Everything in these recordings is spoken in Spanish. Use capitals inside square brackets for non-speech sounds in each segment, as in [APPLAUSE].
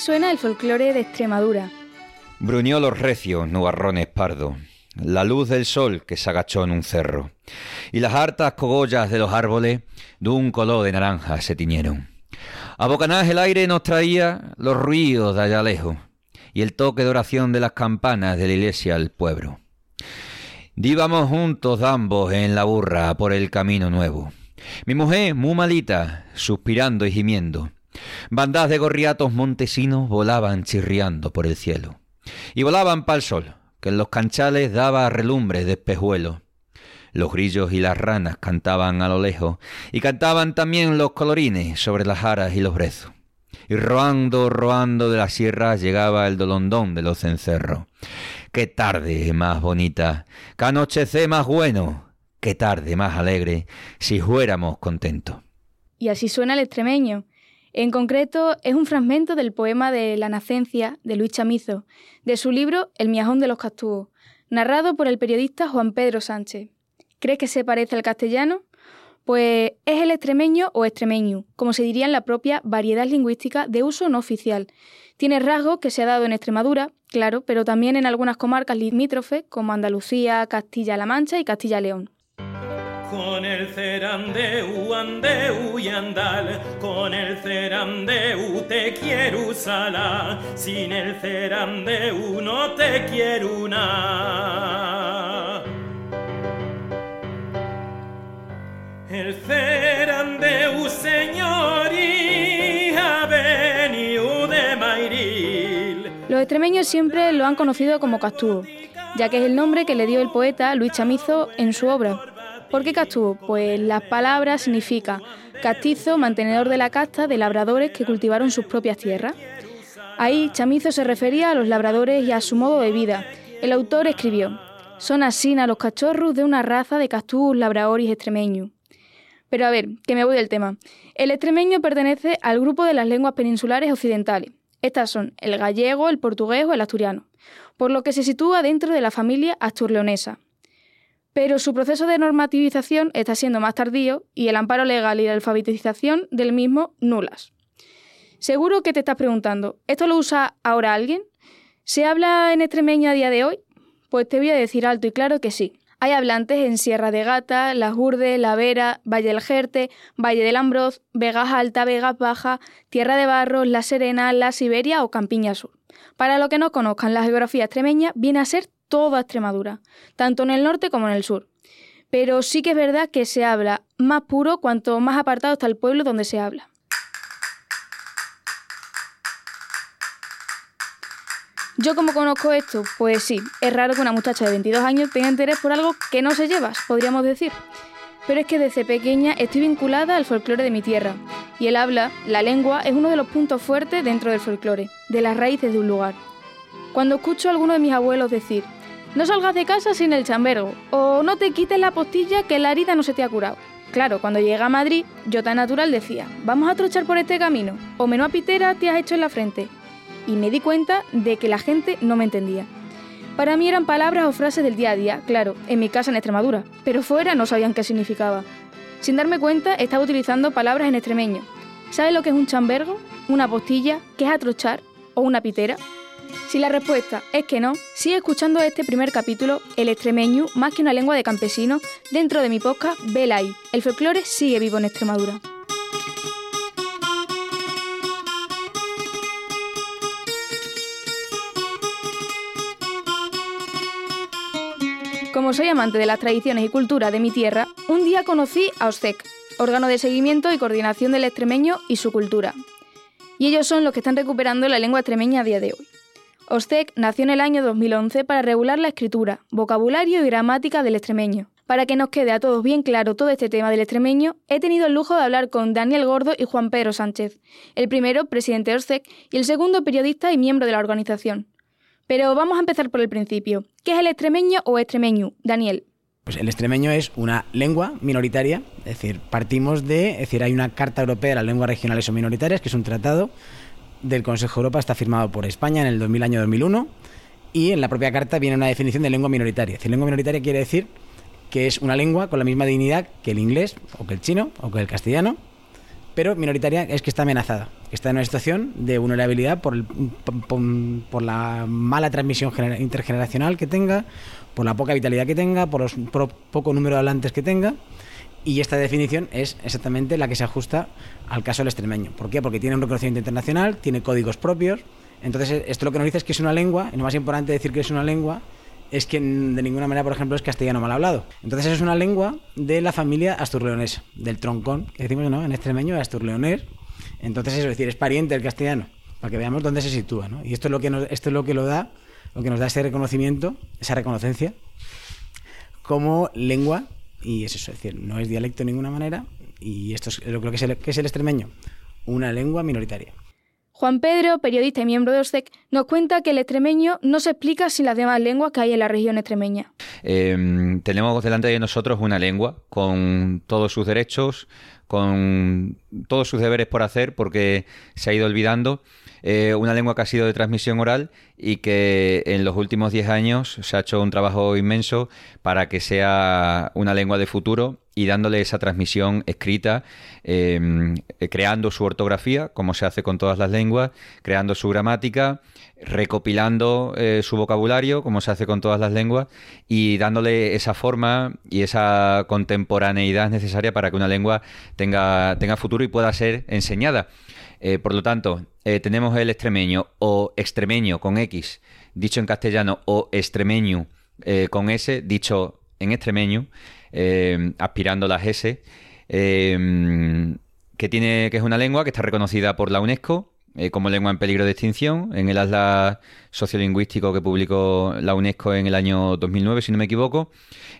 suena el folclore de Extremadura. Bruñolos recios, nubarrones pardos, la luz del sol que se agachó en un cerro, y las hartas cogollas de los árboles de un color de naranja se tiñeron. A bocanás el aire nos traía los ruidos de allá lejos y el toque de oración de las campanas de la iglesia al pueblo. Díbamos juntos ambos en la burra por el camino nuevo. Mi mujer muy malita, suspirando y gimiendo. Bandas de gorriatos montesinos volaban chirriando por el cielo. Y volaban pa'l sol, que en los canchales daba relumbres de espejuelo. Los grillos y las ranas cantaban a lo lejos, y cantaban también los colorines sobre las aras y los brezos. Y roando, roando de la sierra llegaba el dolondón de los cencerros. Qué tarde más bonita, qué anochecer más bueno, qué tarde más alegre, si fuéramos contentos. Y así suena el extremeño. En concreto, es un fragmento del poema de La Nacencia de Luis Chamizo, de su libro El miajón de los castúos, narrado por el periodista Juan Pedro Sánchez. ¿Crees que se parece al castellano? Pues es el extremeño o extremeño, como se diría en la propia variedad lingüística de uso no oficial. Tiene rasgos que se ha dado en Extremadura, claro, pero también en algunas comarcas limítrofes como Andalucía, Castilla-La Mancha y Castilla-León. Con el cerandeu, andeu y andal, con el cerandeu te quiero sala, sin el cerandeu no te quiero nada. El cerandeu, señoría, venido de Mairil. Los extremeños siempre lo han conocido como Castúo, ya que es el nombre que le dio el poeta Luis Chamizo en su obra. ¿Por qué Castúo? Pues la palabra significa castizo, mantenedor de la casta de labradores que cultivaron sus propias tierras. Ahí Chamizo se refería a los labradores y a su modo de vida. El autor escribió, son asina los cachorros de una raza de castúos labradoris extremeños. Pero a ver, que me voy del tema. El extremeño pertenece al grupo de las lenguas peninsulares occidentales. Estas son el gallego, el portugués o el asturiano, por lo que se sitúa dentro de la familia asturleonesa. Pero su proceso de normativización está siendo más tardío y el amparo legal y la alfabetización del mismo nulas. Seguro que te estás preguntando, ¿esto lo usa ahora alguien? ¿Se habla en extremeño a día de hoy? Pues te voy a decir alto y claro que sí. Hay hablantes en Sierra de Gata, Las Urdes, La Vera, Valle del Jerte, Valle del Ambroz, Vegas Alta, Vegas Baja, Tierra de Barros, La Serena, La Siberia o Campiña Sur. Para los que no conozcan la geografía extremeña, viene a ser toda Extremadura, tanto en el norte como en el sur. Pero sí que es verdad que se habla más puro cuanto más apartado está el pueblo donde se habla. ¿Yo cómo conozco esto? Pues sí, es raro que una muchacha de 22 años tenga interés por algo que no se lleva, podríamos decir. Pero es que desde pequeña estoy vinculada al folclore de mi tierra, y el habla, la lengua, es uno de los puntos fuertes dentro del folclore, de las raíces de un lugar. Cuando escucho a alguno de mis abuelos decir, no salgas de casa sin el chambergo, o no te quites la postilla que la herida no se te ha curado. Claro, cuando llegué a Madrid, yo tan natural decía, vamos a trochar por este camino, o menuda pitera te has hecho en la frente, y me di cuenta de que la gente no me entendía. Para mí eran palabras o frases del día a día, claro, en mi casa en Extremadura, pero fuera no sabían qué significaba. Sin darme cuenta, estaba utilizando palabras en extremeño. ¿Sabes lo que es un chambergo? ¿Una postilla? ¿Qué es atrochar? ¿O una pitera? Si la respuesta es que no, sigue escuchando este primer capítulo, El extremeño, más que una lengua de campesinos, dentro de mi podcast Belay. El folclore sigue vivo en Extremadura. Como soy amante de las tradiciones y cultura de mi tierra, un día conocí a OSCEC, órgano de seguimiento y coordinación del extremeño y su cultura. y ellos son los que están recuperando la lengua extremeña a día de hoy. OSTEC nació en el año 2011 para regular la escritura, vocabulario y gramática del extremeño. Para que nos quede a todos bien claro todo este tema del extremeño, he tenido el lujo de hablar con Daniel Gordo y Juan Pedro Sánchez, el primero presidente de OSTEC y el segundo periodista y miembro de la organización. Pero vamos a empezar por el principio. ¿Qué es el extremeño o extremeño? Daniel. Pues el extremeño es una lengua minoritaria, es decir, partimos de, es decir, hay una Carta Europea de las Lenguas Regionales o Minoritarias, que es un tratado del Consejo de Europa, está firmado por España en el 2000 año 2001, y en la propia carta viene una definición de lengua minoritaria. Es decir, lengua minoritaria quiere decir que es una lengua con la misma dignidad que el inglés, o que el chino, o que el castellano, pero minoritaria es que está amenazada, que está en una situación de vulnerabilidad por, por, la mala transmisión intergeneracional que tenga, por la poca vitalidad que tenga, por el poco número de hablantes que tenga. Y esta definición es exactamente la que se ajusta al caso del extremeño. ¿Por qué? Porque tiene un reconocimiento internacional, tiene códigos propios. Entonces, esto lo que nos dice es que es una lengua, y lo más importante decir que es una lengua es que de ninguna manera, por ejemplo, es castellano mal hablado. Entonces es una lengua de la familia asturleonesa, del troncón, que decimos ¿no? en extremeño, asturleonés. Entonces eso, es decir, es pariente del castellano, para que veamos dónde se sitúa. ¿no? Y esto es lo que esto es lo que lo da, lo que nos da ese reconocimiento, esa reconocencia, como lengua, y es eso, es decir, no es dialecto de ninguna manera, y esto es lo que es el, que es el extremeño, una lengua minoritaria. Juan Pedro, periodista y miembro de OSEC, nos cuenta que el extremeño no se explica sin las demás lenguas que hay en la región extremeña. Em, tenemos delante de nosotros una lengua con todos sus derechos, con todos sus deberes por hacer, porque se ha ido olvidando. Eh, una lengua que ha sido de transmisión oral y que en los últimos 10 años se ha hecho un trabajo inmenso para que sea una lengua de futuro y dándole esa transmisión escrita, em, creando su ortografía, como se hace con todas las lenguas, creando su gramática, recopilando eh, su vocabulario, como se hace con todas las lenguas, y dándole esa forma y esa contemporaneidad necesaria para que una lengua tenga, tenga futuro y pueda ser enseñada. Eh, por lo tanto, eh, tenemos el extremeño o extremeño con X, dicho en castellano, o extremeño con S, dicho en extremeño. Aspirando las S, que, tiene, que es una lengua que está reconocida por la UNESCO eh, como lengua en peligro de extinción en el atlas sociolingüístico que publicó la UNESCO en el año 2009, si no me equivoco,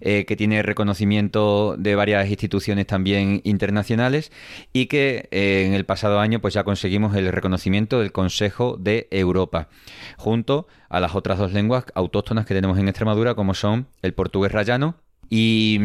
que tiene reconocimiento de varias instituciones también internacionales y que en el pasado año pues ya conseguimos el reconocimiento del Consejo de Europa, junto a las otras dos lenguas autóctonas que tenemos en Extremadura, como son el portugués rayano y,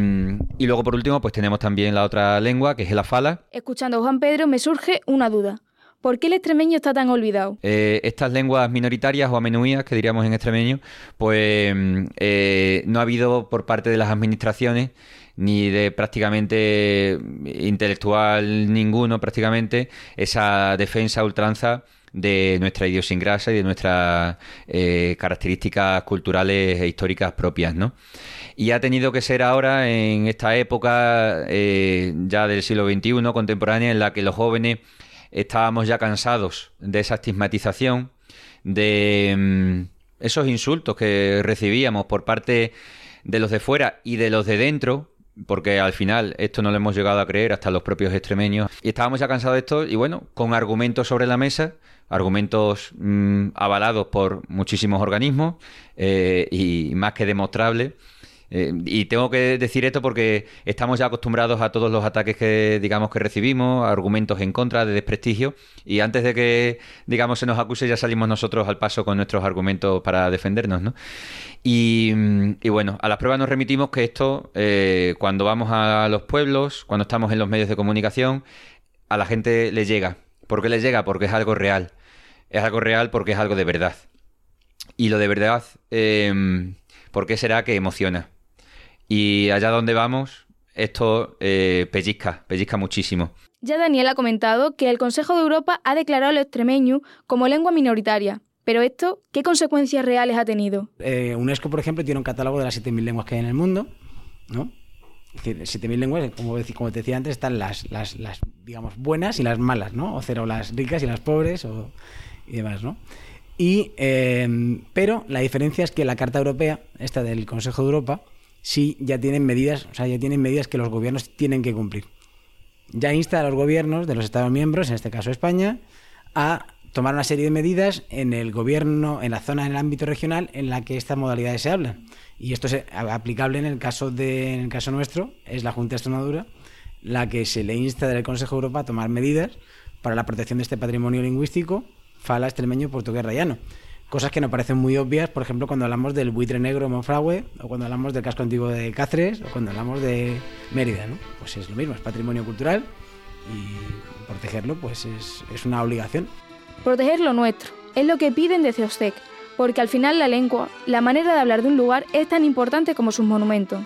luego, por último, pues tenemos también la otra lengua, que es el afala. Escuchando a Juan Pedro, me surge una duda. ¿Por qué el extremeño está tan olvidado? Eh, estas lenguas minoritarias o amenuías, que diríamos en extremeño, pues eh, no ha habido por parte de las administraciones ni de prácticamente intelectual ninguno, prácticamente, esa defensa ultranza de nuestra idiosincrasia y de nuestras eh, características culturales e históricas propias, ¿no? Y ha tenido que ser ahora, en esta época ya del siglo XXI, contemporánea, en la que los jóvenes estábamos ya cansados de esa estigmatización, de mm, esos insultos que recibíamos por parte de los de fuera y de los de dentro, porque al final esto no lo hemos llegado a creer hasta los propios extremeños. Y estábamos ya cansados de esto y bueno, con argumentos sobre la mesa, argumentos mm, avalados por muchísimos organismos eh, y más que demostrables, eh, y tengo que decir esto porque estamos ya acostumbrados a todos los ataques que digamos que recibimos, argumentos en contra, de desprestigio, y antes de que digamos se nos acuse ya salimos nosotros al paso con nuestros argumentos para defendernos, ¿no? Y, bueno, a las pruebas nos remitimos que esto, eh, cuando vamos a los pueblos, cuando estamos en los medios de comunicación, a la gente le llega. ¿Por qué le llega? Porque es algo real. Es algo real porque es algo de verdad. Y lo de verdad, eh, ¿por qué será que emociona? Y allá donde vamos, esto eh, pellizca, pellizca muchísimo. Ya Daniel ha comentado que el Consejo de Europa ha declarado el extremeño como lengua minoritaria. Pero esto, ¿qué consecuencias reales ha tenido? Eh, UNESCO, por ejemplo, tiene un catálogo de las 7.000 lenguas que hay en el mundo, ¿no? Es decir, 7.000 lenguas, como, como, te decía antes, están las, las, las, digamos, buenas y las malas, ¿no? O cero las ricas y las pobres o, y demás, ¿no? Y, eh, pero la diferencia es que la Carta Europea, esta del Consejo de Europa, sí ya tienen medidas, o sea, ya tienen medidas que los gobiernos tienen que cumplir. Ya insta a los gobiernos de los Estados miembros, en este caso España, a tomar una serie de medidas en el gobierno, en la zona, en el ámbito regional en la que estas modalidades se hablan. Y esto es aplicable en el caso, de, en el caso nuestro, es la Junta de Extremadura la que se le insta del Consejo de Europa a tomar medidas para la protección de este patrimonio lingüístico fala, extremeño, portugués, rayano. Cosas que nos parecen muy obvias, por ejemplo, cuando hablamos del buitre negro Monfragüe, o cuando hablamos del casco antiguo de Cáceres, o cuando hablamos de Mérida, ¿no? Pues es lo mismo, es patrimonio cultural y protegerlo pues es, es una obligación. Proteger lo nuestro, es lo que piden desde OSTEC, porque al final la lengua, la manera de hablar de un lugar es tan importante como sus monumentos.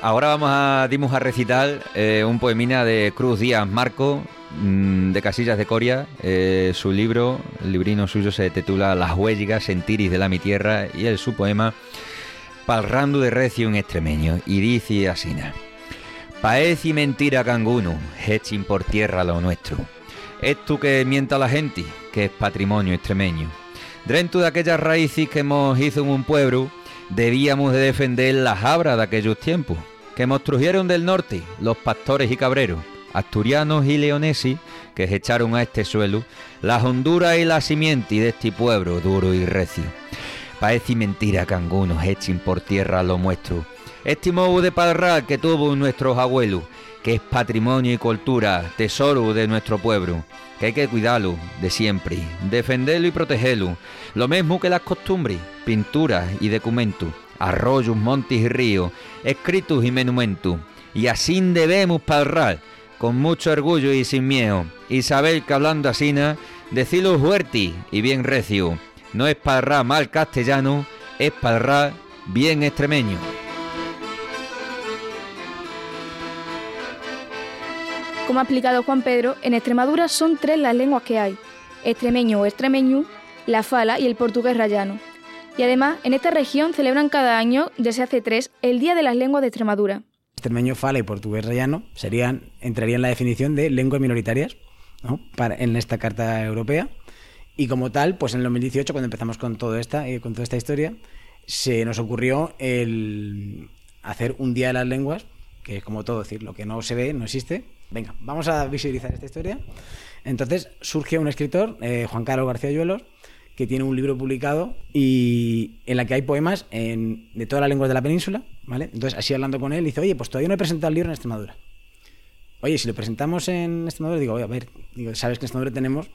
Ahora vamos a dimos a recitar eh, un poemina de Cruz Díaz Marco, de Casillas de Coria. Eh, su libro, el librino suyo se titula Las huellas sentiris de la mi tierra y es su poema Palrando de recio en extremeño y dice así: Paez y mentira canguno, hechin por tierra lo nuestro. Esto que mienta la gente, que es patrimonio extremeño. Dentro de aquellas raíces que hemos hizo en un pueblo, debíamos de defender las abras de aquellos tiempos que monstrujeron del norte los pastores y cabreros, asturianos y leoneses, que se echaron a este suelo las honduras y la simiente de este pueblo duro y recio. Parece mentira que algunos echen por tierra lo nuestro. Este modo de parral que tuvo nuestros abuelos, que es patrimonio y cultura, tesoro de nuestro pueblo, que hay que cuidarlo de siempre, defenderlo y protegerlo, lo mismo que las costumbres, pinturas y documentos arroyos, montes y ríos, escritos y monumentos. Y así debemos parrar, con mucho orgullo y sin miedo, y saber que hablando asina, decirlo fuerte y bien recio. No es parrar mal castellano, es parrar bien extremeño. Como ha explicado Juan Pedro, en Extremadura son tres las lenguas que hay, extremeño o extremeño, la fala y el portugués rayano. Y además, en esta región celebran cada año, desde hace tres, el Día de las Lenguas de Extremadura. Extremeño, fala y portugués rayano serían, entrarían en la definición de lenguas minoritarias Para, en esta Carta Europea. Y como tal, pues en el 2018, cuando empezamos con, todo esta, eh, con toda esta historia, se nos ocurrió el hacer un Día de las Lenguas, que es como todo, decir, lo que no se ve no existe. Venga, vamos a visibilizar esta historia. Entonces surge un escritor, eh, Juan Carlos García Yuelos, que tiene un libro publicado y en la que hay poemas de todas las lenguas de la península, ¿vale? Entonces, así hablando con él, dice, oye, pues todavía no he presentado el libro en Extremadura. Oye, si lo presentamos en Extremadura, digo, oye, a ver, digo, sabes que en Extremadura tenemos,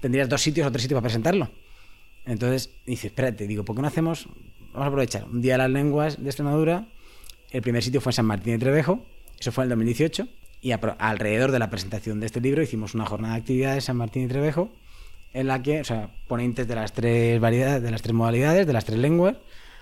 tendrías dos sitios o tres sitios para presentarlo. Entonces, dice, espérate, digo, ¿por qué no hacemos, vamos a aprovechar, un día de las lenguas de Extremadura, el primer sitio fue en San Martín de Trevejo, eso fue en el 2018, y alrededor de la presentación de este libro hicimos una jornada de actividades en San Martín de Trevejo, en la que, o ponentes de las tres modalidades, de las tres lenguas,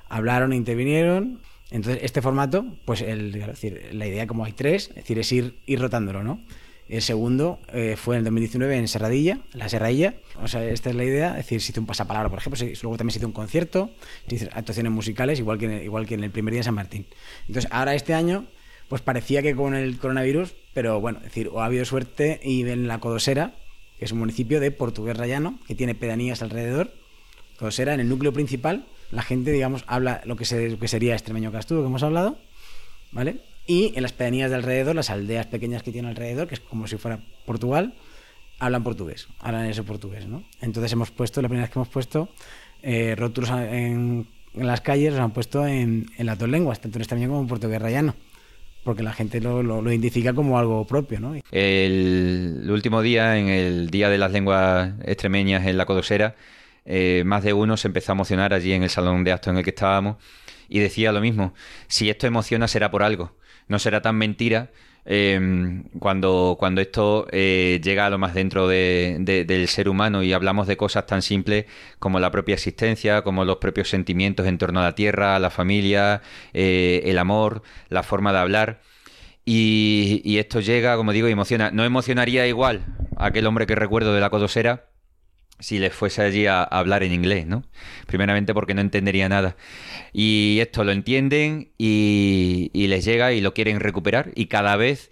hablaron e intervinieron. Entonces, este formato, pues el, la idea, como hay tres, es decir, es ir, ir rotándolo, ¿no? El segundo eh, fue en el 2019 en Serradilla, la Serradilla. O esta es la idea. Es decir, se hizo un pasapalabra, por ejemplo. luego también se hizo un concierto, se hizo actuaciones musicales, igual que, en, igual que en el primer día de San Martín. Entonces, ahora este año, pues parecía que con el coronavirus, pero bueno, decir, o ha habido suerte y en la Codosera, que es un municipio de Portugués Rayano, que tiene pedanías alrededor. Cosera, en el núcleo principal, la gente, digamos, habla lo que, sería extremeño castudo, que hemos hablado, ¿vale? Y en las pedanías de alrededor, las aldeas pequeñas que tiene alrededor, que es como si fuera Portugal, hablan portugués, hablan eso portugués, ¿no? Entonces hemos puesto, la primera vez que hemos puesto eh, rótulos en, las calles, los han puesto en, las dos lenguas, tanto en extremeño como en portugués rayano porque la gente lo, lo, identifica como algo propio. ¿no? El, último día, en el Día de las Lenguas Extremeñas en la Codosera, eh, más de uno se empezó a emocionar allí en el salón de actos en el que estábamos y decía lo mismo, si esto emociona será por algo, no será tan mentira Em, cuando, cuando esto eh, llega a lo más dentro del ser humano y hablamos de cosas tan simples como la propia existencia, como los propios sentimientos en torno a la tierra, a la familia, eh, el amor, la forma de hablar. Y, y, esto llega, como digo, y emociona. No emocionaría igual aquel hombre que recuerdo de la codosera si les fuese allí a, hablar en inglés, ¿no? Primeramente porque no entendería nada. Y esto lo entienden y, les llega y lo quieren recuperar y cada vez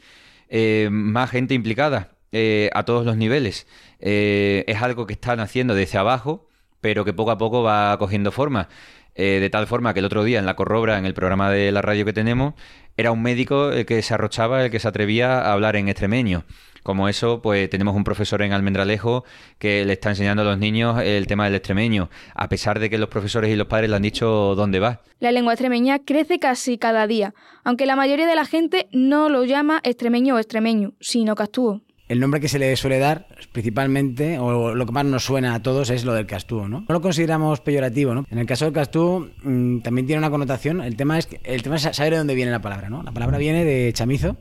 eh, más gente implicada eh, a todos los niveles. Eh, es algo que están haciendo desde abajo, pero que poco a poco va cogiendo forma. de tal forma que el otro día en la Corrobra, en el programa de la radio que tenemos, era un médico el que se arrochaba, el que se atrevía a hablar en extremeño. Como eso, pues tenemos un profesor en Almendralejo que le está enseñando a los niños el tema del extremeño, a pesar de que los profesores y los padres le han dicho dónde va. La lengua extremeña crece casi cada día, aunque la mayoría de la gente no lo llama extremeño o extremeño, sino castúo. El nombre que se le suele dar, principalmente, o lo que más nos suena a todos, es lo del castúo, ¿no? No lo consideramos peyorativo, ¿no? En el caso del castúo mm, también tiene una connotación. El tema es que, el tema es saber de dónde viene la palabra, ¿no? La palabra viene de chamizo,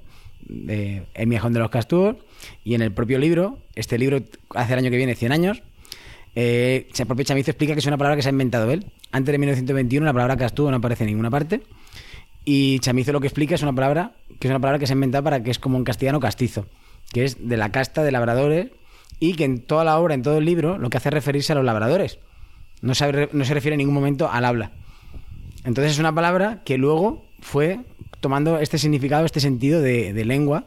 El miajón de los castúos, y en el propio libro, este libro hace el año que viene 100 años, eh, el propio chamizo explica que es una palabra que se ha inventado él. Antes de 1921 la palabra castúo no aparece en ninguna parte. Y chamizo lo que explica es una palabra que es una palabra que se ha inventado para que es como un castellano castizo que es de la casta de labradores y que en toda la obra, en todo el libro, lo que hace es referirse a los labradores. No se, no se refiere en ningún momento al habla. Entonces es una palabra que luego fue tomando este significado, este sentido de, lengua,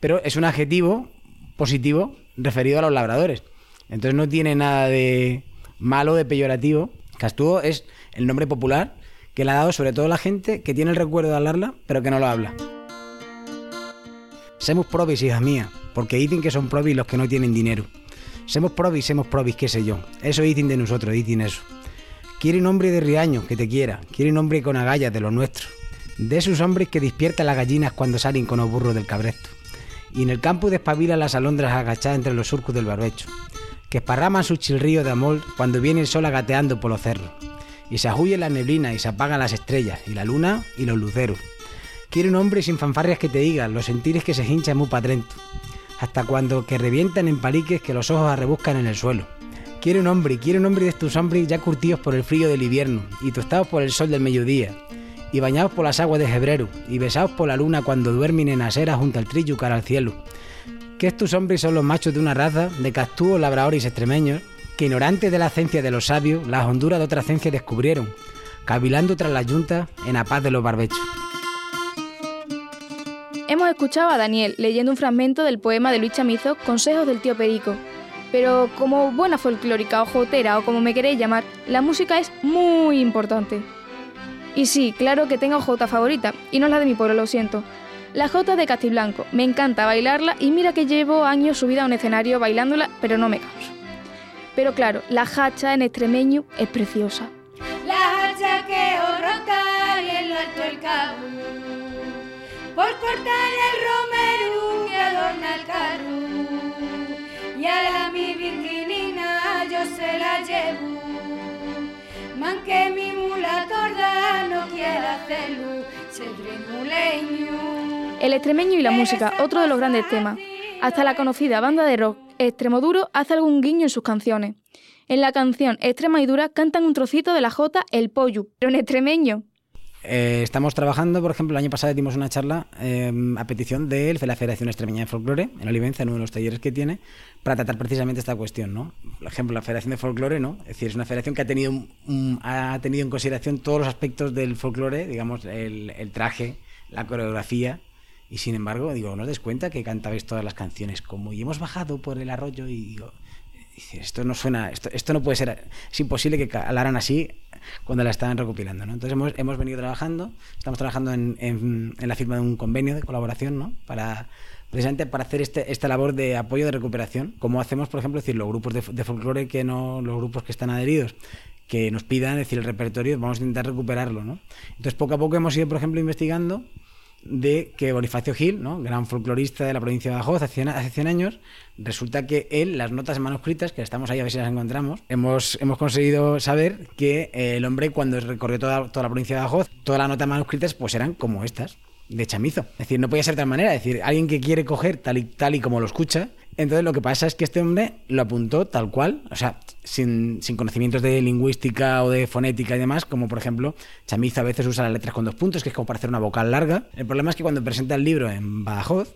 pero es un adjetivo positivo referido a los labradores. Entonces no tiene nada de malo, de peyorativo. Castúo es el nombre popular que le ha dado sobre todo la gente que tiene el recuerdo de hablarla, pero que no lo habla. Semos probis, hijas mías, porque dicen que son probis los que no tienen dinero. Semos probis, semos probis, qué sé yo. Eso dicen de nosotros, dicen eso. Quiere un hombre de riaño que te quiera, quiere un hombre con agallas de los nuestros. De esos hombres que despiertan las gallinas cuando salen con los burros del cabresto. Y en el campo despabila las alondras agachadas entre los surcos del barbecho. Que esparraman su chilrío de amor cuando viene el sol agateando por los cerros. Y se ajuye la neblina y se apagan las estrellas, y la luna y los luceros Quiere un hombre sin fanfarrias que te digan los sentires que se hinchan muy padrento, hasta cuando que revientan en paliques que los ojos arrebuscan en el suelo. Quiere un hombre, quiere un hombre de estos hombres ya curtidos por el frío del invierno y tostados por el sol del mediodía, y bañados por las aguas de febrero, y besados por la luna cuando duermen en acera junto al trillo cara al cielo. Que estos hombres son los machos de una raza de castúos, labradores extremeños, que ignorantes de la ciencia de los sabios, las honduras de otra ciencia descubrieron, cavilando tras la yunta en la paz de los barbechos. Hemos escuchado a Daniel leyendo un fragmento del poema de Luis Chamizo, Consejos del tío Perico. Pero como buena folclórica o jotera o como me queréis llamar, la música es muy importante. Y sí, claro que tengo jota favorita, y no la de mi pueblo, lo siento. La jota de Castiblanco, me encanta bailarla y mira que llevo años subida a un escenario bailándola, pero no me canso. Pero claro, la hacha en extremeño es preciosa. La hacha que ronca y en alto el cabo por cortar el romero que adorna el carro. Y a la mi virginina yo se la llevo. Man que mi El extremeño y la música, otro de los grandes temas. Hasta la conocida banda de rock Extremoduro hace algún guiño en sus canciones. En la canción Extrema y Dura cantan un trocito de la jota El Pollo, pero en extremeño. Eh, estamos trabajando, por ejemplo, el año pasado dimos una charla em, a petición de, la Federación Extremeña de Folclore, en Olivenza, en uno de los talleres que tiene, para tratar precisamente esta cuestión, ¿no? Por ejemplo, la Federación de Folclore, ¿no? Es decir, es una federación que ha tenido, ha tenido en consideración todos los aspectos del folclore, digamos, el, traje, la coreografía, y sin embargo, digo, ¿no os des cuenta que cantabais todas las canciones como y hemos bajado por el arroyo y digo, esto no suena, esto, esto no puede ser, es imposible que hablaran así cuando la estaban recopilando. ¿no? Entonces hemos, hemos venido trabajando, estamos trabajando en, en, la firma de un convenio de colaboración ¿no? para precisamente para hacer este, esta labor de apoyo de recuperación, como hacemos, por ejemplo, decir, los grupos de, de folclore que no, los grupos que están adheridos, que nos pidan, decir, el repertorio, vamos a intentar recuperarlo, ¿no? Entonces, poco a poco hemos ido, por ejemplo, investigando de que Bonifacio Gil, ¿no? gran folclorista de la provincia de Badajoz hace, hace 100 años, resulta que él, las notas manuscritas, que estamos ahí a ver si las encontramos, hemos, hemos conseguido saber que eh, el hombre cuando recorrió toda, toda la provincia de Badajoz, todas las notas manuscritas pues eran como estas, de chamizo. Es decir, no podía ser de tal manera, decir, alguien que quiere coger tal y, tal y como lo escucha, entonces lo que pasa es que este hombre lo apuntó tal cual, o sea, sin, conocimientos de lingüística o de fonética y demás, como por ejemplo, Chamizo a veces usa las letras con dos puntos, que es como para hacer una vocal larga. El problema es que cuando presenta el libro en Badajoz,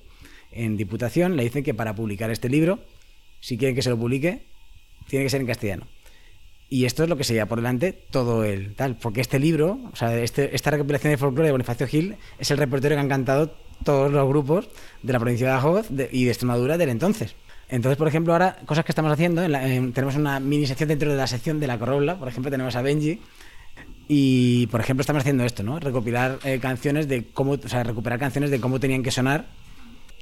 en Diputación, le dicen que para publicar este libro, si quieren que se lo publique, tiene que ser en castellano. Y esto es lo que se lleva por delante todo el tal, porque este libro, o sea, este, esta recopilación de folclore de Bonifacio Gil es el repertorio que han cantado todos los grupos de la provincia de Badajoz y de Extremadura del entonces. Entonces, por ejemplo, ahora, cosas que estamos haciendo, tenemos una mini sección dentro de la sección de la Corolla, por ejemplo, tenemos a Benji, y, por ejemplo, estamos haciendo esto, ¿no? Recopilar eh, canciones de cómo, o sea, recuperar canciones de cómo tenían que sonar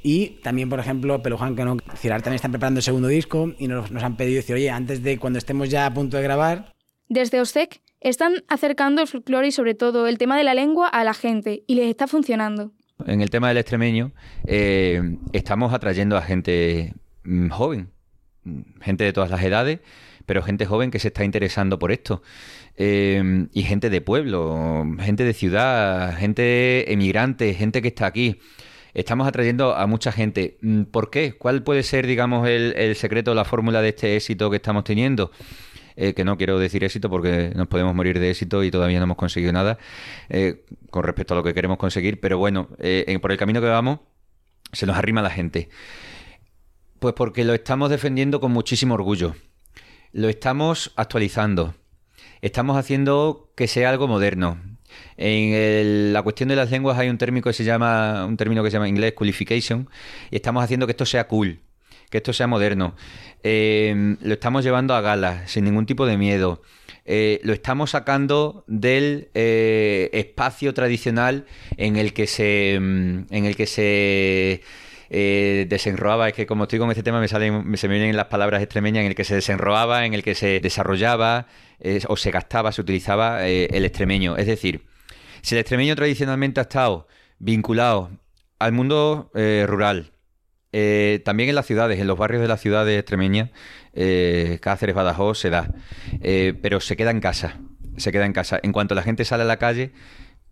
Y también, por ejemplo, Peluján, que no, Cirar también están preparando el segundo disco y nos, nos han pedido decir, oye, antes de cuando estemos ya a punto de grabar, Desde OSEC están acercando el folclore y sobre todo el tema de la lengua a la gente y les está funcionando. En el tema del extremeño, eh, estamos atrayendo a gente mm, joven, mm, gente de todas las edades, pero gente joven que se está interesando por esto. Eh, y gente de pueblo, gente de ciudad, gente emigrante, gente que está aquí. Estamos atrayendo a mucha gente. Mm, ¿Por qué? ¿Cuál puede ser, digamos, el, el secreto, la fórmula de este éxito que estamos teniendo? Eh, que no quiero decir éxito porque nos podemos morir de éxito y todavía no hemos conseguido nada eh, con respecto a lo que queremos conseguir, pero bueno, eh, por el camino que vamos se nos arrima la gente. Pues porque lo estamos defendiendo con muchísimo orgullo, lo estamos actualizando, estamos haciendo que sea algo moderno. En la cuestión de las lenguas hay un término que se llama un término que se llama inglés coolification y estamos haciendo que esto sea cool, que esto sea moderno. Eh, lo estamos llevando a gala sin ningún tipo de miedo. Eh, lo estamos sacando del eh, espacio tradicional en el que se mm, en el que se eh, es que como estoy con este tema me salen, me- vienen las palabras extremeñas, en el que se desenroaba, en el que se desarrollaba eh, o se gastaba, se utilizaba el extremeño. Es decir, si el extremeño tradicionalmente ha estado vinculado al mundo rural, eh, también en las ciudades, en los barrios de las ciudades extremeñas, eh, Cáceres, Badajoz, se da, Eh, pero se queda en casa, se queda en casa. En cuanto la gente sale a la calle,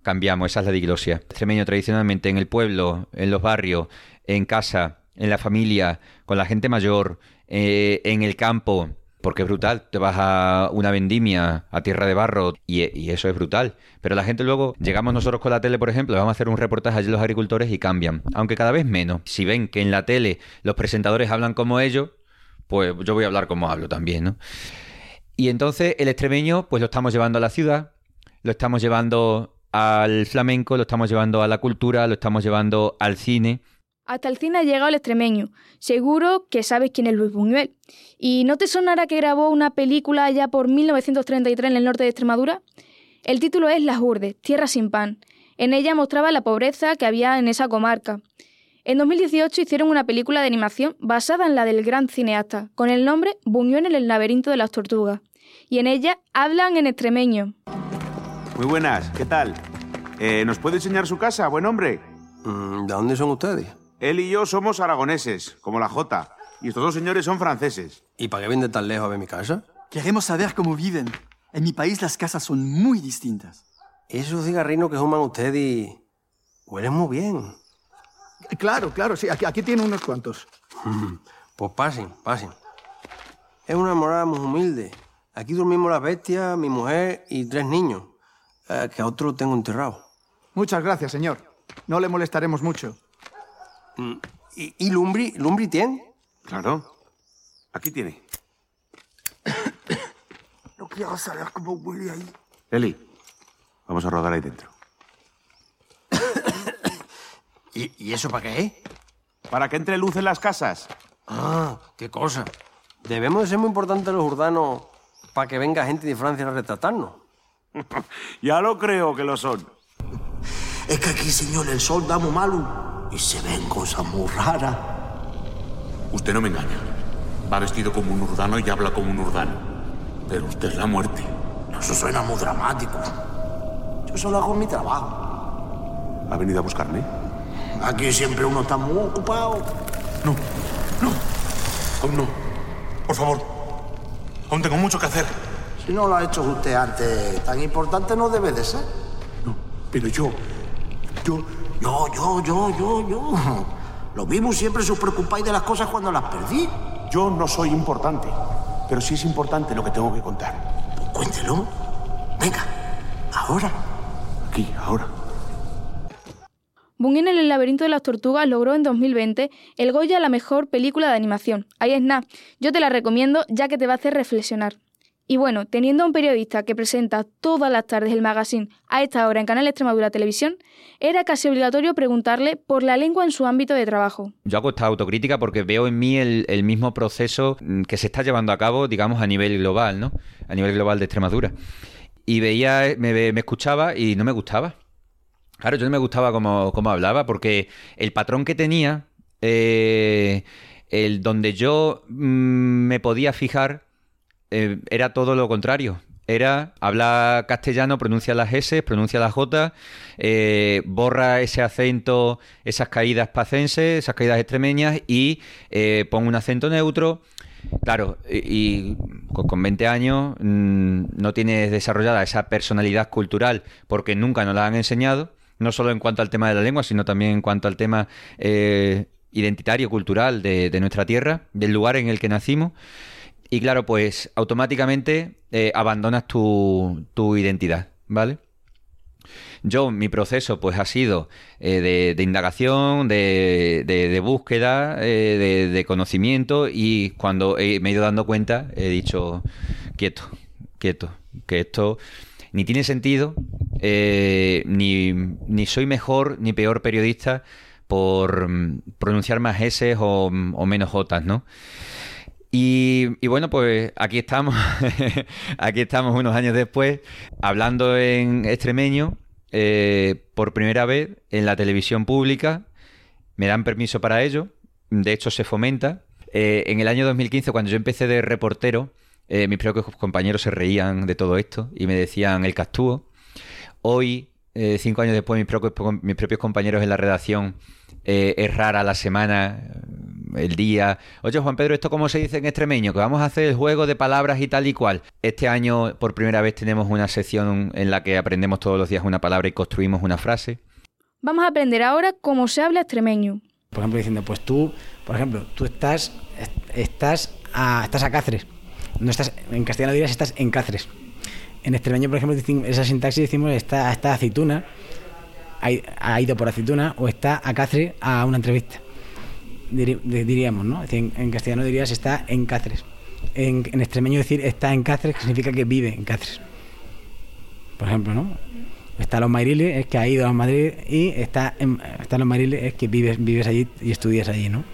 cambiamos, esa es la diglosia. Extremeño tradicionalmente en el pueblo, en los barrios, en casa, en la familia, con la gente mayor, eh, en el campo, porque es brutal. Te vas a una vendimia, a tierra de barro, y, y eso es brutal. Pero la gente luego, llegamos nosotros con la tele, por ejemplo, vamos a hacer un reportaje allí los agricultores y cambian. Aunque cada vez menos. Si ven que en la tele los presentadores hablan como ellos, pues yo voy a hablar como hablo también, ¿no? Y entonces el extremeño, pues lo estamos llevando a la ciudad, lo estamos llevando al flamenco, lo estamos llevando a la cultura, lo estamos llevando al cine. Hasta el cine ha llegado el extremeño. Seguro que sabes quién es Luis Buñuel. ¿Y no te sonará que grabó una película ya por 1933 en el norte de Extremadura? El título es Las Urdes, Tierra sin pan. En ella mostraba la pobreza que había en esa comarca. En 2018 hicieron una película de animación basada en la del gran cineasta, con el nombre Buñuel en el laberinto de las tortugas. Y en ella hablan en extremeño. Muy buenas, ¿qué tal? Eh, ¿Nos puede enseñar su casa, buen hombre? Mm, ¿De dónde son ustedes? Él y yo somos aragoneses, como la Jota. Y estos dos señores son franceses. ¿Y para qué vienen tan lejos a ver mi casa? Queremos saber cómo viven. En mi país las casas son muy distintas. Esos cigarrinos que fuman ustedes huelen muy bien. Claro, claro, sí, aquí, aquí tiene unos cuantos. [LAUGHS] Pues pasen, pasen. Es una morada muy humilde. Aquí dormimos las bestias, mi mujer y tres niños. eh, que a otro tengo enterrado. Muchas gracias, señor. No le molestaremos mucho. ¿Y, y Lumbri? ¿Lumbri tiene? Claro. Aquí tiene. [COUGHS] No quiero saber cómo huele ahí. Eli, vamos a rodar ahí dentro. [COUGHS] ¿Y, y eso para qué? Para que entre luz en las casas. Ah, qué cosa. Debemos de ser muy importantes los urdanos para que venga gente de Francia a retratarnos. [LAUGHS] Ya lo creo que lo son. Es que aquí, señor, el sol da muy malo y se ven cosas muy raras. Usted no me engaña. Va vestido como un urdano y habla como un urdano. Pero usted es la muerte. Eso suena muy dramático. Yo solo hago mi trabajo. ¿Ha venido a buscarme? Aquí siempre uno está muy ocupado. No, no. Aún no. Por favor. Aún tengo mucho que hacer. Si no lo ha hecho usted antes, tan importante no debe de ser. No, pero yo. Yo. Yo, yo, yo, yo, yo. Lo mismo siempre os preocupáis de las cosas cuando las perdí. Yo no soy importante. Pero sí es importante lo que tengo que contar. Pues cuéntelo. Venga, ahora. Aquí, ahora. Buñuel en el laberinto de las tortugas logró en 2020 el Goya a la mejor película de animación. Ahí es nada. Yo te la recomiendo ya que te va a hacer reflexionar. Y bueno, teniendo a un periodista que presenta todas las tardes el magazine a esta hora en Canal Extremadura Televisión, era casi obligatorio preguntarle por la lengua en su ámbito de trabajo. Yo hago esta autocrítica porque veo en mí el, mismo proceso mm, que se está llevando a cabo, digamos, a nivel global, ¿no? A nivel global de Extremadura. Y veía, me, me escuchaba y no me gustaba. Claro, yo no me gustaba cómo, cómo hablaba porque el patrón que tenía eh, el donde yo mm, me podía fijar eh, era todo lo contrario. Era habla castellano, pronuncia las S, pronuncia las J, eh, borra ese acento, esas caídas pacenses, esas caídas extremeñas y eh, pone un acento neutro. Claro, y, con con 20 años mm, no tienes desarrollada esa personalidad cultural porque nunca nos la han enseñado, no solo en cuanto al tema de la lengua, sino también en cuanto al tema eh, identitario, cultural de nuestra tierra, del lugar en el que nacimos. Y claro, pues automáticamente eh, abandonas tu, tu identidad, ¿vale? Yo, mi proceso, pues ha sido eh, de, indagación, de, de- búsqueda, eh, de, conocimiento y cuando he- me he ido dando cuenta he dicho, quieto, quieto, que esto ni tiene sentido, ni, ni soy mejor ni peor periodista por mm, pronunciar más S o, o menos J, ¿no? Y, bueno, pues aquí estamos, [LAUGHS] aquí estamos unos años después, hablando en extremeño, eh, por primera vez en la televisión pública, me dan permiso para ello, de hecho se fomenta. Eh, en el año 2015, cuando yo empecé de reportero, eh, mis propios compañeros se reían de todo esto y me decían el castúo. Hoy, eh, cinco años después, mis propios, mis propios compañeros en la redacción, eh, es rara la semana, eh, el día. Oye, Juan Pedro, ¿esto cómo se dice en extremeño? Que vamos a hacer el juego de palabras y tal y cual. Este año, por primera vez, tenemos una sección en la que aprendemos todos los días una palabra y construimos una frase. Vamos a aprender ahora cómo se habla extremeño. Por ejemplo, diciendo, pues tú, por ejemplo, tú estás, est- estás, a, estás a Cáceres. No estás, en castellano dirías estás en Cáceres. En extremeño, por ejemplo, esa sintaxis decimos está, está aceituna, ha, ido por aceituna o está a Cáceres a una entrevista. Diríamos, ¿no? En, castellano dirías está en Cáceres. En, en extremeño decir está en Cáceres significa que vive en Cáceres. Por ejemplo, ¿no? Está Los Mairiles, es que ha ido a Madrid y está en, está Los Mairiles, es que vives, vives allí y estudias allí, ¿no?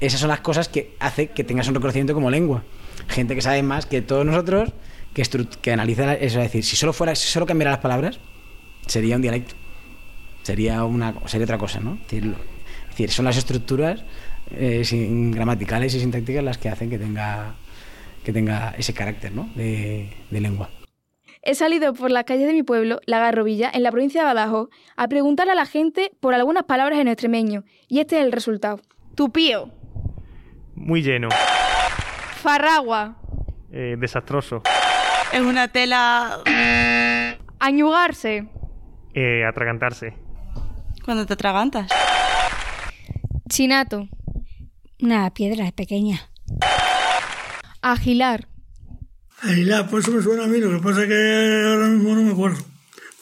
Esas son las cosas que hace que tengas un reconocimiento como lengua. Gente que sabe más que todos nosotros, que, que analiza eso, es decir, si solo fuera, si solo cambiara las palabras, sería un dialecto. Sería una sería otra cosa, ¿no? Es decir, lo- es decir, son las estructuras eh, sin- gramaticales y sintácticas las que hacen que tenga que tenga ese carácter, ¿no? de, de lengua. He salido por las calles de mi pueblo, La Garrovilla, en la provincia de Badajoz, a preguntar a la gente por algunas palabras en extremeño. Y este es el resultado. Tupío, Muy lleno. farragua, eh, desastroso. Es una tela. añugarse, eh, atragantarse. Cuando te atragantas. chinato, Una piedra pequeña. agilar, Aguilar, pues eso me suena a mí, lo que pasa es que ahora mismo no me acuerdo.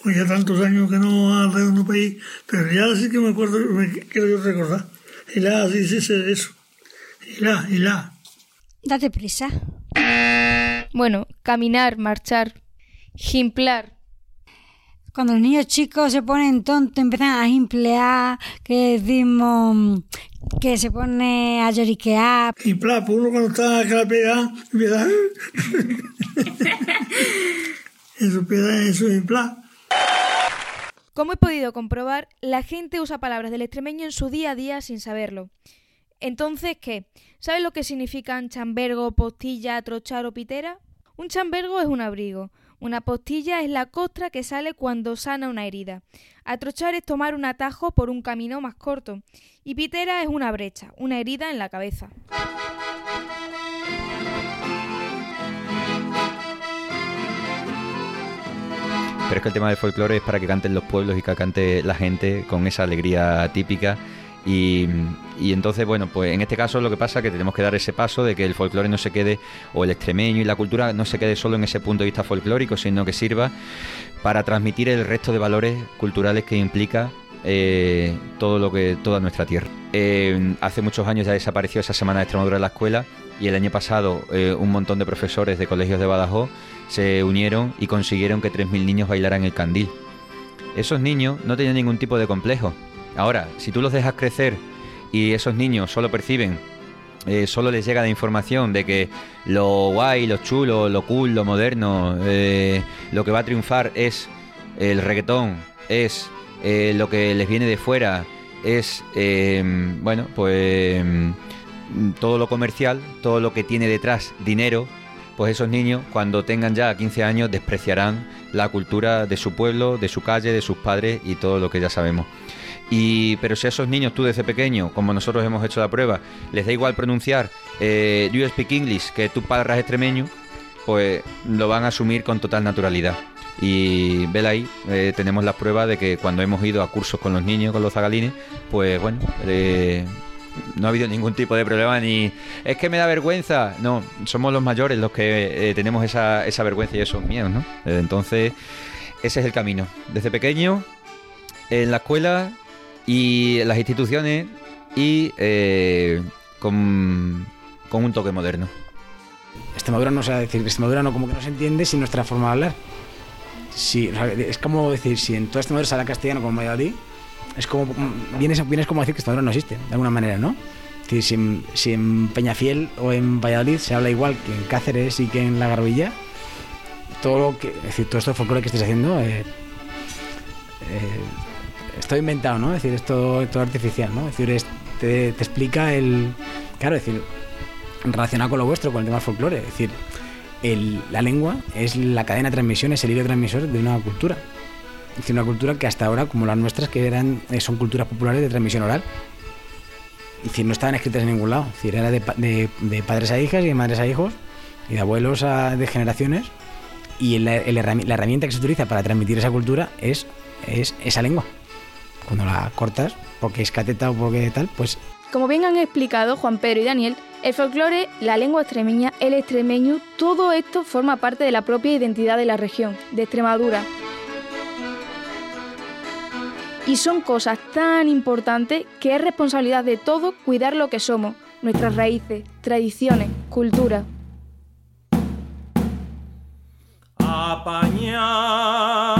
Porque ya tantos años que no alrededor de un país, pero ya sí que me acuerdo, me quiero yo recordar. Aguilar, sí, sí, sí, eso. Aguilar, Aguilar. Date prisa. Bueno, caminar, marchar, gimplar, Cuando los niños chicos se ponen tontos, empiezan a emplear, que decimos que se pone a lloriquear. Y pla, pues uno cuando está que la pega, [LAUGHS] empieza. eso pega, eso es pla. Como he podido comprobar, la gente usa palabras del extremeño en su día a día sin saberlo. Entonces, ¿qué? ¿Sabes lo que significan chambergo, postilla, trochar o pitera? Un chambergo es un abrigo. Una postilla es la costra que sale cuando sana una herida. Atrochar es tomar un atajo por un camino más corto. Y pitera es una brecha, una herida en la cabeza. Pero es que el tema del folclore es para que canten los pueblos y que cante la gente con esa alegría típica. Y, entonces, bueno, pues en este caso lo que pasa es que tenemos que dar ese paso de que el folclore no se quede, o el extremeño y la cultura no se quede solo en ese punto de vista folclórico, sino que sirva para transmitir el resto de valores culturales que implica eh, todo lo que toda nuestra tierra. Eh, hace muchos años ya desapareció esa semana de Extremadura en la escuela y el año pasado eh, un montón de profesores de colegios de Badajoz se unieron y consiguieron que 3.000 niños bailaran el candil. Esos niños no tenían ningún tipo de complejo. Ahora, si tú los dejas crecer y esos niños solo perciben, eh, solo les llega la información de que lo guay, lo chulo, lo cool, lo moderno, eh, lo que va a triunfar es el reggaetón, es eh, lo que les viene de fuera es, bueno, pues mm, todo lo comercial, todo lo que tiene detrás dinero, pues esos niños cuando tengan ya 15 años despreciarán la cultura de su pueblo, de su calle, de sus padres y todo lo que ya sabemos. Y, pero si a esos niños tú desde pequeño, como nosotros hemos hecho la prueba, les da igual pronunciar eh, You speak English que tú parras extremeño, pues lo van a asumir con total naturalidad. Y vela ahí, eh, tenemos la prueba de que cuando hemos ido a cursos con los niños, con los zagalines, pues bueno, eh, no ha habido ningún tipo de problema ni es que me da vergüenza. No, somos los mayores los que eh, tenemos esa, esa vergüenza y esos miedos, ¿no? Entonces, ese es el camino. Desde pequeño, en la escuela y las instituciones y eh, con, con un toque moderno. Extremadura no a decir, Extremadura no, como que no se entiende sin nuestra forma de hablar. Si, es como decir, si en toda Extremadura se habla castellano como Valladolid, es como, vienes, vienes como a decir que Extremadura no existe, de alguna manera, ¿no? Si en, si en Peñafiel o en Valladolid se habla igual que en Cáceres y que en La Garbilla, todo lo que, es decir, todo esto folclore que estáis haciendo, eh, eh, es todo inventado, ¿no? Es decir, es todo, todo artificial, ¿no? Es decir, te, explica el... Claro, es decir, relacionado con lo vuestro, con el tema folclore, es decir, la lengua es la cadena de transmisión, es el hilo transmisor de una cultura. Es decir, una cultura que hasta ahora, como las nuestras, que eran, eh, son culturas populares de transmisión oral. Es decir, no estaban escritas en ningún lado. Es decir, era de, de- de padres a hijas y de madres a hijos y de abuelos a de generaciones. Y el- la herramienta que se utiliza para transmitir esa cultura es, es esa lengua. Cuando la cortas, porque es cateta o porque tal, pues Como bien han explicado Juan Pedro y Daniel, el folclore, la lengua extremeña, el extremeño, todo esto forma parte de la propia identidad de la región, de Extremadura. Y son cosas tan importantes que es responsabilidad de todos cuidar lo que somos, nuestras raíces, tradiciones, cultura. Apañar